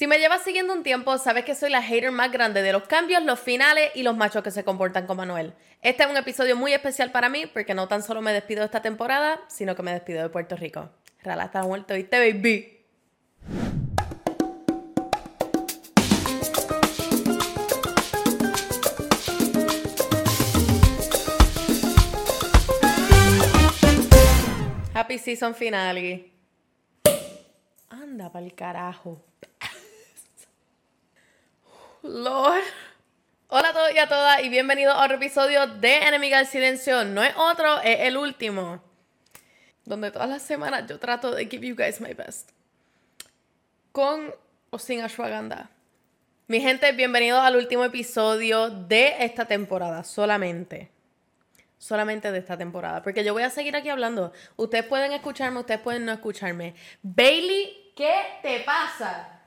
Si me llevas siguiendo un tiempo, sabes que soy la hater más grande de los cambios, los finales y los machos que se comportan como Manuel. Este es un episodio muy especial para mí porque no tan solo me despido de esta temporada, sino que me despido de Puerto Rico. Rala está muerto, ¿viste, baby? Happy season finale. Anda pa'l carajo. Lord. Hola a todos y a todas y bienvenidos a otro episodio de Enemiga del Silencio. No es otro, es el último. Donde todas las semanas yo trato de give you guys my best. Con o sin ashwagandha. Mi gente, bienvenidos al último episodio de esta temporada, solamente. Solamente de esta temporada. Porque yo voy a seguir aquí hablando. Ustedes pueden escucharme, ustedes pueden no escucharme. Bailey, ¿qué te pasa?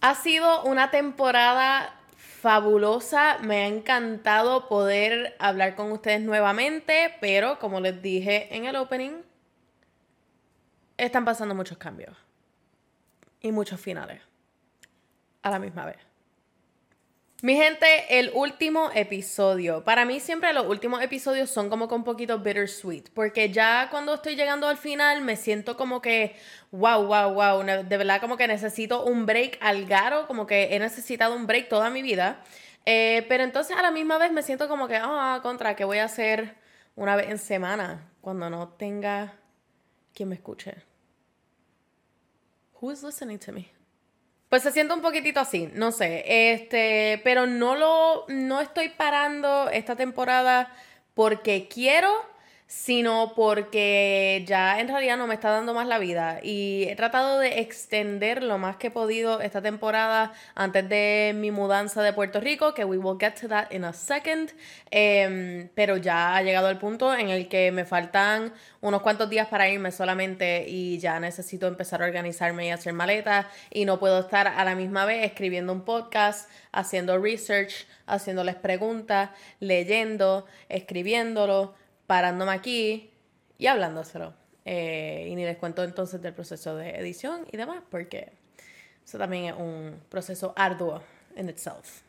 Ha sido una temporada fabulosa, me ha encantado poder hablar con ustedes nuevamente, pero como les dije en el opening, están pasando muchos cambios y muchos finales a la misma vez. Mi gente, el último episodio. Para mí siempre los últimos episodios son como que un poquito bittersweet, porque ya cuando estoy llegando al final me siento como que, wow, wow, wow, de verdad como que necesito un break al garo, como que he necesitado un break toda mi vida. Eh, pero entonces a la misma vez me siento como que, ah, contra, ¿qué voy a hacer una vez en semana cuando no tenga quien me escuche? Who is listening to me? Pues se siente un poquitito así, no sé, este, pero no lo, no estoy parando esta temporada porque quiero, sino porque ya en realidad no me está dando más la vida. Y he tratado de extender lo más que he podido esta temporada antes de mi mudanza de Puerto Rico, que we will get to that in a second, em, pero ya ha llegado el punto en el que me faltan unos cuantos días para irme solamente y ya necesito empezar a organizarme y hacer maletas y no puedo estar a la misma vez escribiendo un podcast, haciendo research, haciéndoles preguntas, leyendo, escribiéndolo parándome aquí y hablándoselo. Eh, y ni les cuento entonces del proceso de edición y demás, porque eso también es un proceso arduo en itself.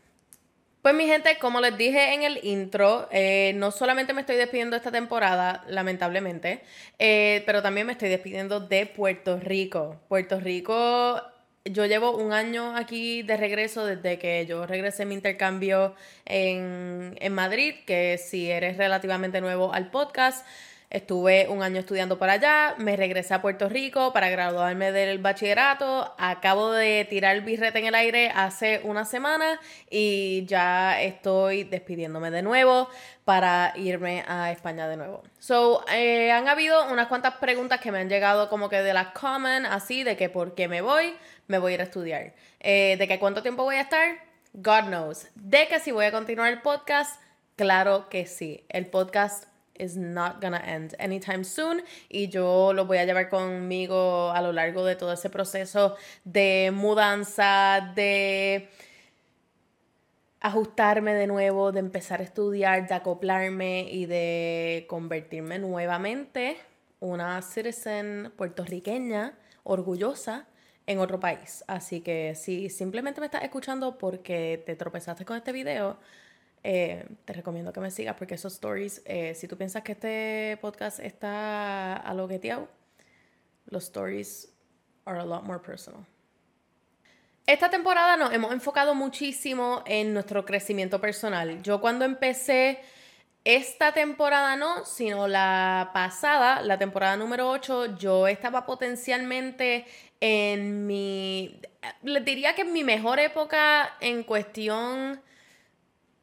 Pues mi gente, como les dije en el intro, eh, no solamente me estoy despidiendo esta temporada, lamentablemente, eh, pero también me estoy despidiendo de Puerto Rico. Puerto Rico yo llevo un año aquí de regreso desde que yo regresé mi intercambio en, en Madrid, que si eres relativamente nuevo al podcast, Estuve un año estudiando por allá, me regresé a Puerto Rico para graduarme del bachillerato. Acabo de tirar el birrete en el aire hace una semana y ya estoy despidiéndome de nuevo para irme a España de nuevo. So, eh, han habido unas cuantas preguntas que me han llegado como que de las common, así, de que por qué me voy, me voy a ir a estudiar. Eh, de que cuánto tiempo voy a estar, God knows. De que si voy a continuar el podcast, claro que sí. El podcast is not gonna end anytime soon y yo lo voy a llevar conmigo a lo largo de todo ese proceso de mudanza, de ajustarme de nuevo, de empezar a estudiar, de acoplarme y de convertirme nuevamente una citizen puertorriqueña orgullosa en otro país. Así que si simplemente me estás escuchando porque te tropezaste con este video, eh, te recomiendo que me sigas porque esos stories, eh, si tú piensas que este podcast está alogueteado, los stories are a lot more personal. Esta temporada nos hemos enfocado muchísimo en nuestro crecimiento personal. Yo cuando empecé esta temporada no, sino la pasada, la temporada número 8, yo estaba potencialmente en mi, les diría que en mi mejor época en cuestión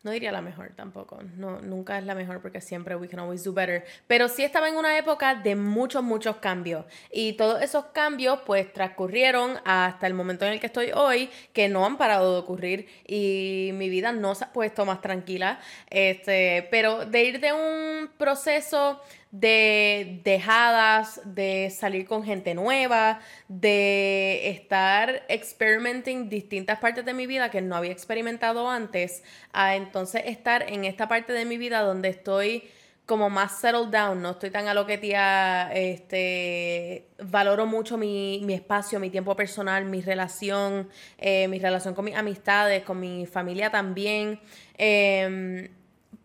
no diría la mejor tampoco. No, nunca es la mejor porque siempre we can always do better. Pero sí estaba en una época de muchos, muchos cambios. Y todos esos cambios pues transcurrieron hasta el momento en el que estoy hoy, que no han parado de ocurrir y mi vida no se ha puesto más tranquila. Este, pero de ir de un proceso de dejadas, de salir con gente nueva, de estar experimenting distintas partes de mi vida que no había experimentado antes, a entonces estar en esta parte de mi vida donde estoy como más settled down, no estoy tan aloquetía, este, valoro mucho mi, espacio, mi tiempo personal, mi relación, eh, mi relación con mis amistades, con mi familia también. Em,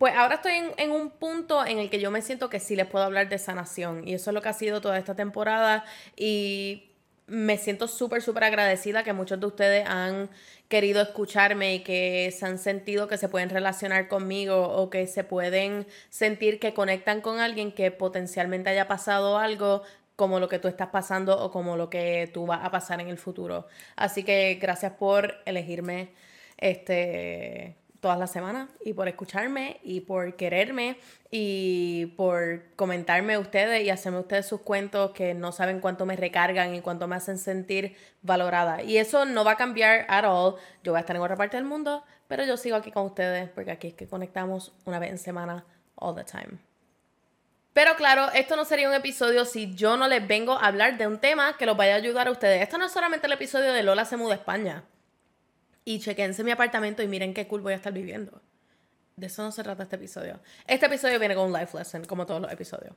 pues ahora estoy en, un punto en el que yo me siento que sí les puedo hablar de sanación y eso es lo que ha sido toda esta temporada y me siento súper, súper agradecida que muchos de ustedes han querido escucharme y que se han sentido que se pueden relacionar conmigo o que se pueden sentir que conectan con alguien que potencialmente haya pasado algo como lo que tú estás pasando o como lo que tú vas a pasar en el futuro. Así que gracias por elegirme este todas las semanas y por escucharme y por quererme y por comentarme ustedes y hacerme ustedes sus cuentos que no saben cuánto me recargan y cuánto me hacen sentir valorada. Y eso no va a cambiar at all. Yo voy a estar en otra parte del mundo, pero yo sigo aquí con ustedes porque aquí es que conectamos una vez en semana all the time. Pero claro, esto no sería un episodio si yo no les vengo a hablar de un tema que los vaya a ayudar a ustedes. Esto no es solamente el episodio de Lola se muda a España y chequense mi apartamento y miren qué cool voy a estar viviendo. De eso no se trata este episodio. Este episodio viene con un life lesson, como todos los episodios.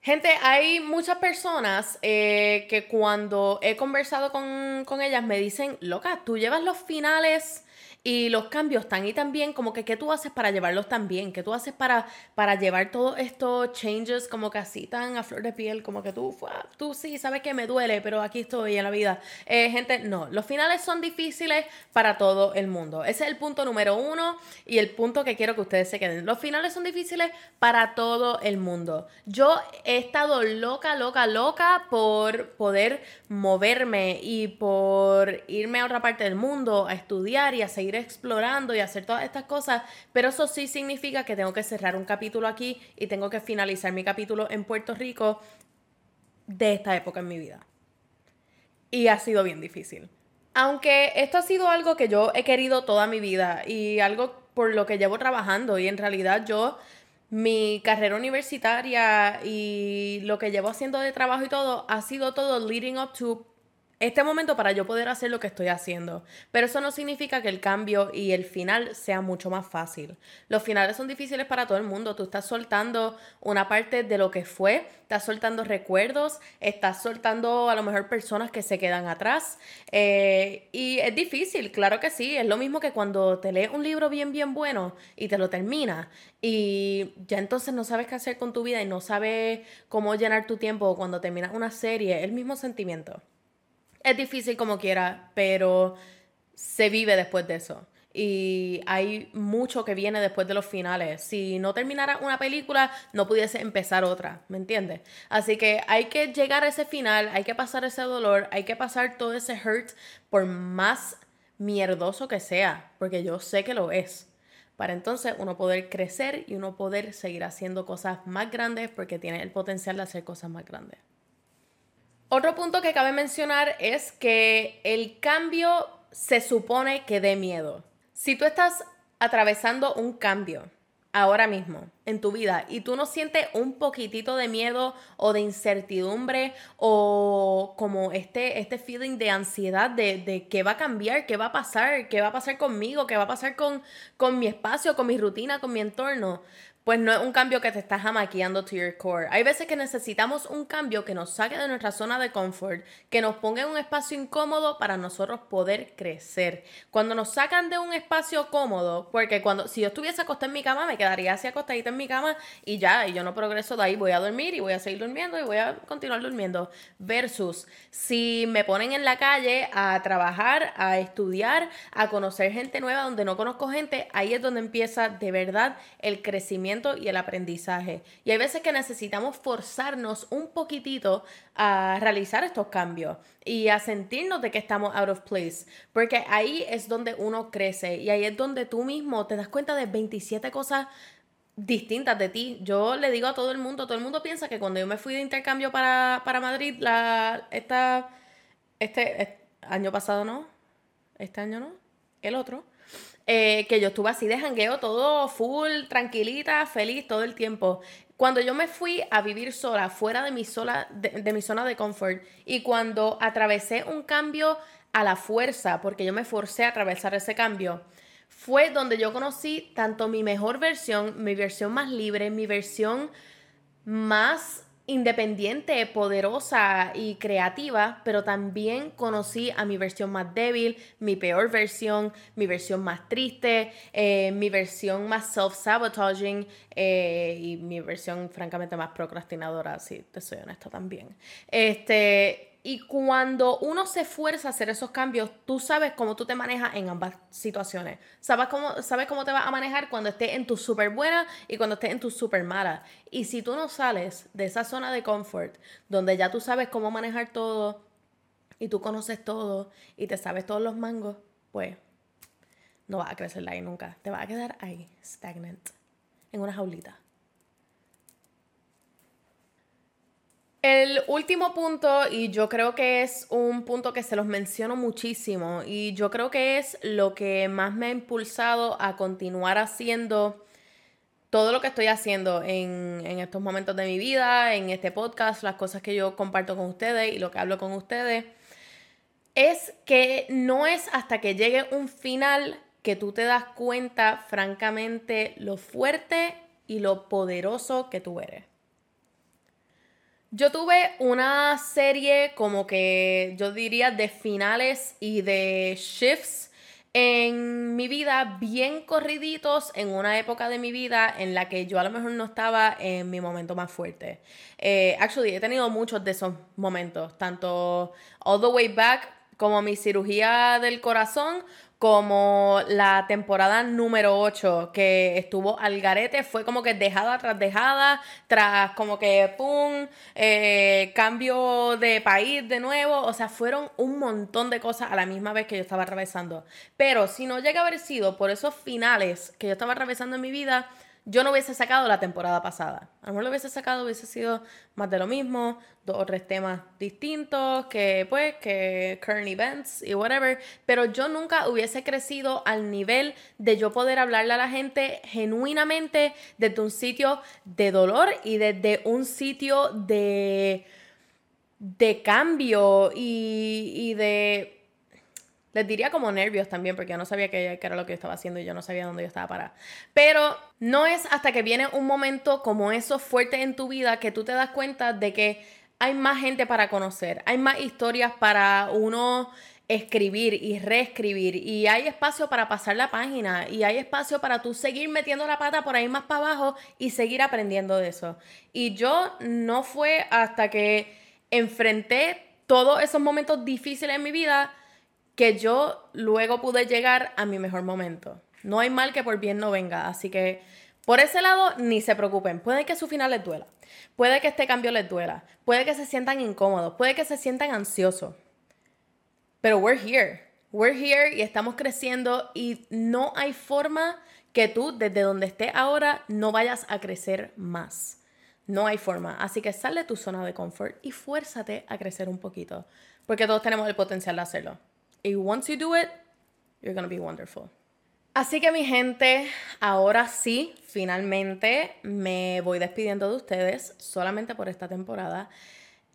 Gente, hay muchas personas eh, que cuando he conversado con, con ellas me dicen, loca, tú llevas los finales y los cambios tan y tan bien, como que qué tú haces para llevarlos tan bien, qué tú haces para, para llevar todos estos changes como que así tan a flor de piel, como que tú, tú sí, sabes que me duele, pero aquí estoy en la vida. Eh, gente, no, los finales son difíciles para todo el mundo. Ese es el punto número uno y el punto que quiero que ustedes se queden. Los finales son difíciles para todo el mundo. Yo he estado loca, loca, loca por poder moverme y por irme a otra parte del mundo a estudiar y a explorando y hacer todas estas cosas, pero eso sí significa que tengo que cerrar un capítulo aquí y tengo que finalizar mi capítulo en Puerto Rico de esta época en mi vida. Y ha sido bien difícil. Aunque esto ha sido algo que yo he querido toda mi vida y algo por lo que llevo trabajando y en realidad yo mi carrera universitaria y lo que llevo haciendo de trabajo y todo ha sido todo leading up to este momento para yo poder hacer lo que estoy haciendo. Pero eso no significa que el cambio y el final sea mucho más fácil. Los finales son difíciles para todo el mundo. Tú estás soltando una parte de lo que fue, estás soltando recuerdos, estás soltando a lo mejor personas que se quedan atrás. Eh, y es difícil, claro que sí. Es lo mismo que cuando te lees un libro bien, bien bueno y te lo terminas y ya entonces no sabes qué hacer con tu vida y no sabes cómo llenar tu tiempo cuando terminas una serie, el mismo sentimiento. Es difícil como quiera, pero se vive después de eso. Y hay mucho que viene después de los finales. Si no terminara una película, no pudiese empezar otra, ¿me entiendes? Así que hay que llegar a ese final, hay que pasar ese dolor, hay que pasar todo ese hurt, por más mierdoso que sea, porque yo sé que lo es. Para entonces uno poder crecer y uno poder seguir haciendo cosas más grandes porque tiene el potencial de hacer cosas más grandes. Otro punto que cabe mencionar es que el cambio se supone que dé miedo. Si tú estás atravesando un cambio ahora mismo en tu vida y tú no sientes un poquitito de miedo o de incertidumbre o como este, este feeling de ansiedad de, de qué va a cambiar, qué va a pasar, qué va a pasar conmigo, qué va a pasar con, con mi espacio, con mi rutina, con mi entorno, pues no es un cambio que te está jamaqueando to your core. Hay veces que necesitamos un cambio que nos saque de nuestra zona de confort, que nos ponga en un espacio incómodo para nosotros poder crecer. Cuando nos sacan de un espacio cómodo, porque cuando si yo estuviese acostada en mi cama, me quedaría así acostadita en mi cama y ya, y yo no progreso de ahí, voy a dormir y voy a seguir durmiendo y voy a continuar durmiendo. Versus si me ponen en la calle a trabajar, a estudiar, a conocer gente nueva donde no conozco gente, ahí es donde empieza de verdad el crecimiento y el aprendizaje. Y hay veces que necesitamos forzarnos un poquitito a realizar estos cambios y a sentirnos de que estamos out of place, porque ahí es donde uno crece y ahí es donde tú mismo te das cuenta de 27 cosas distintas de ti. Yo le digo a todo el mundo, todo el mundo piensa que cuando yo me fui de intercambio para, Madrid, la, esta, este, este año pasado no, este año no, el otro, eh, que yo estuve así de jangueo, todo full, tranquilita, feliz todo el tiempo. Cuando yo me fui a vivir sola, fuera de mi, sola, de, mi zona de confort, y cuando atravesé un cambio a la fuerza, porque yo me forcé a atravesar ese cambio, fue donde yo conocí tanto mi mejor versión, mi versión más libre, mi versión más independiente, poderosa y creativa, pero también conocí a mi versión más débil, mi peor versión, mi versión más triste, eh, mi versión más self-sabotaging eh, y mi versión francamente más procrastinadora, si te soy honesta también. Este, y cuando uno se esfuerza a hacer esos cambios, tú sabes cómo tú te manejas en ambas situaciones. Sabes cómo, sabes cómo te vas a manejar cuando estés en tu super buena y cuando estés en tu super mala. Y si tú no sales de esa zona de confort, donde ya tú sabes cómo manejar todo y tú conoces todo y te sabes todos los mangos, pues no vas a crecer ahí nunca. Te vas a quedar ahí, stagnant, en una jaulita. El último punto, y yo creo que es un punto que se los menciono muchísimo, y yo creo que es lo que más me ha impulsado a continuar haciendo todo lo que estoy haciendo en, en, estos momentos de mi vida, en este podcast, las cosas que yo comparto con ustedes y lo que hablo con ustedes, es que no es hasta que llegue un final que tú te das cuenta, francamente, lo fuerte y lo poderoso que tú eres. Yo tuve una serie como que yo diría de finales y de shifts en mi vida bien corriditos en una época de mi vida en la que yo a lo mejor no estaba en mi momento más fuerte. Eh, actually, he tenido muchos de esos momentos, tanto all the way back como mi cirugía del corazón como la temporada número 8 que estuvo al garete, fue como que dejada tras dejada, tras como que pum, eh, cambio de país de nuevo, o sea, fueron un montón de cosas a la misma vez que yo estaba atravesando. Pero si no llega a haber sido por esos finales que yo estaba atravesando en mi vida, yo no hubiese sacado la temporada pasada. A lo mejor lo hubiese sacado, hubiese sido más de lo mismo, dos o tres temas distintos, que pues, que current events y whatever. Pero yo nunca hubiese crecido al nivel de yo poder hablarle a la gente genuinamente desde un sitio de dolor y desde un sitio de, de cambio y, y de les diría como nervios también, porque yo no sabía qué, era lo que yo estaba haciendo y yo no sabía dónde yo estaba parada. Pero no es hasta que viene un momento como eso fuerte en tu vida que tú te das cuenta de que hay más gente para conocer, hay más historias para uno escribir y reescribir y hay espacio para pasar la página y hay espacio para tú seguir metiendo la pata por ahí más para abajo y seguir aprendiendo de eso. Y yo no fue hasta que enfrenté todos esos momentos difíciles en mi vida que yo luego pude llegar a mi mejor momento. No hay mal que por bien no venga, así que por ese lado ni se preocupen. Puede que su final les duela, puede que este cambio les duela, puede que se sientan incómodos, puede que se sientan ansiosos. Pero we're here, we're here y estamos creciendo y no hay forma que tú desde donde estés ahora no vayas a crecer más. No hay forma. Así que sal de tu zona de confort y fuérzate a crecer un poquito, porque todos tenemos el potencial de hacerlo. Y once you do it, you're gonna be wonderful. Así que mi gente, ahora sí, finalmente me voy despidiendo de ustedes solamente por esta temporada.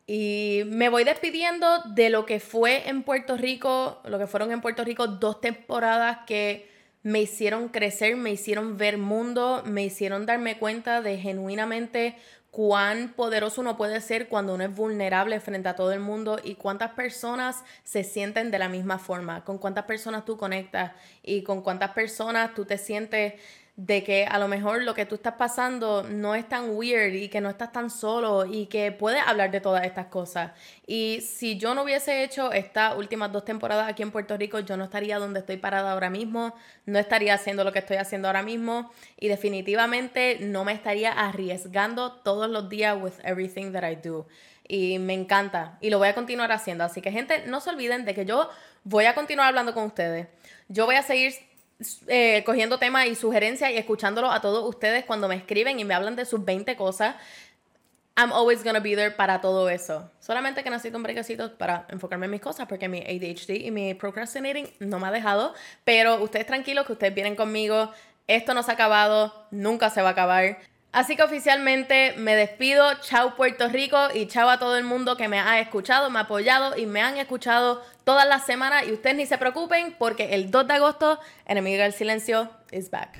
Y me voy despidiendo de lo que fue en Puerto Rico, lo que fueron en Puerto Rico dos temporadas que me hicieron crecer, me hicieron ver mundo, me hicieron darme cuenta de genuinamente cuán poderoso uno puede ser cuando uno es vulnerable frente a todo el mundo y cuántas personas se sienten de la misma forma, con cuántas personas tú conectas y con cuántas personas tú te sientes de que a lo mejor lo que tú estás pasando no es tan weird y que no estás tan solo y que puedes hablar de todas estas cosas. Y si yo no hubiese hecho estas últimas dos temporadas aquí en Puerto Rico, yo no estaría donde estoy parada ahora mismo, no estaría haciendo lo que estoy haciendo ahora mismo y definitivamente no me estaría arriesgando todos los días with everything that I do. Y me encanta y lo voy a continuar haciendo. Así que gente, no se olviden de que yo voy a continuar hablando con ustedes. Yo voy a seguir eh, cogiendo temas y sugerencias y escuchándolo a todos ustedes cuando me escriben y me hablan de sus 20 cosas. I'm always gonna be there para todo eso. Solamente que necesito un brequecito para enfocarme en mis cosas porque mi ADHD y mi procrastinating no me ha dejado. Pero ustedes tranquilos que ustedes vienen conmigo. Esto no se ha acabado, nunca se va a acabar. Así que oficialmente me despido. Chao Puerto Rico y chao a todo el mundo que me ha escuchado, me ha apoyado y me han escuchado todas las semanas. Y ustedes ni se preocupen porque el 2 de agosto, Enemiga del Silencio is back.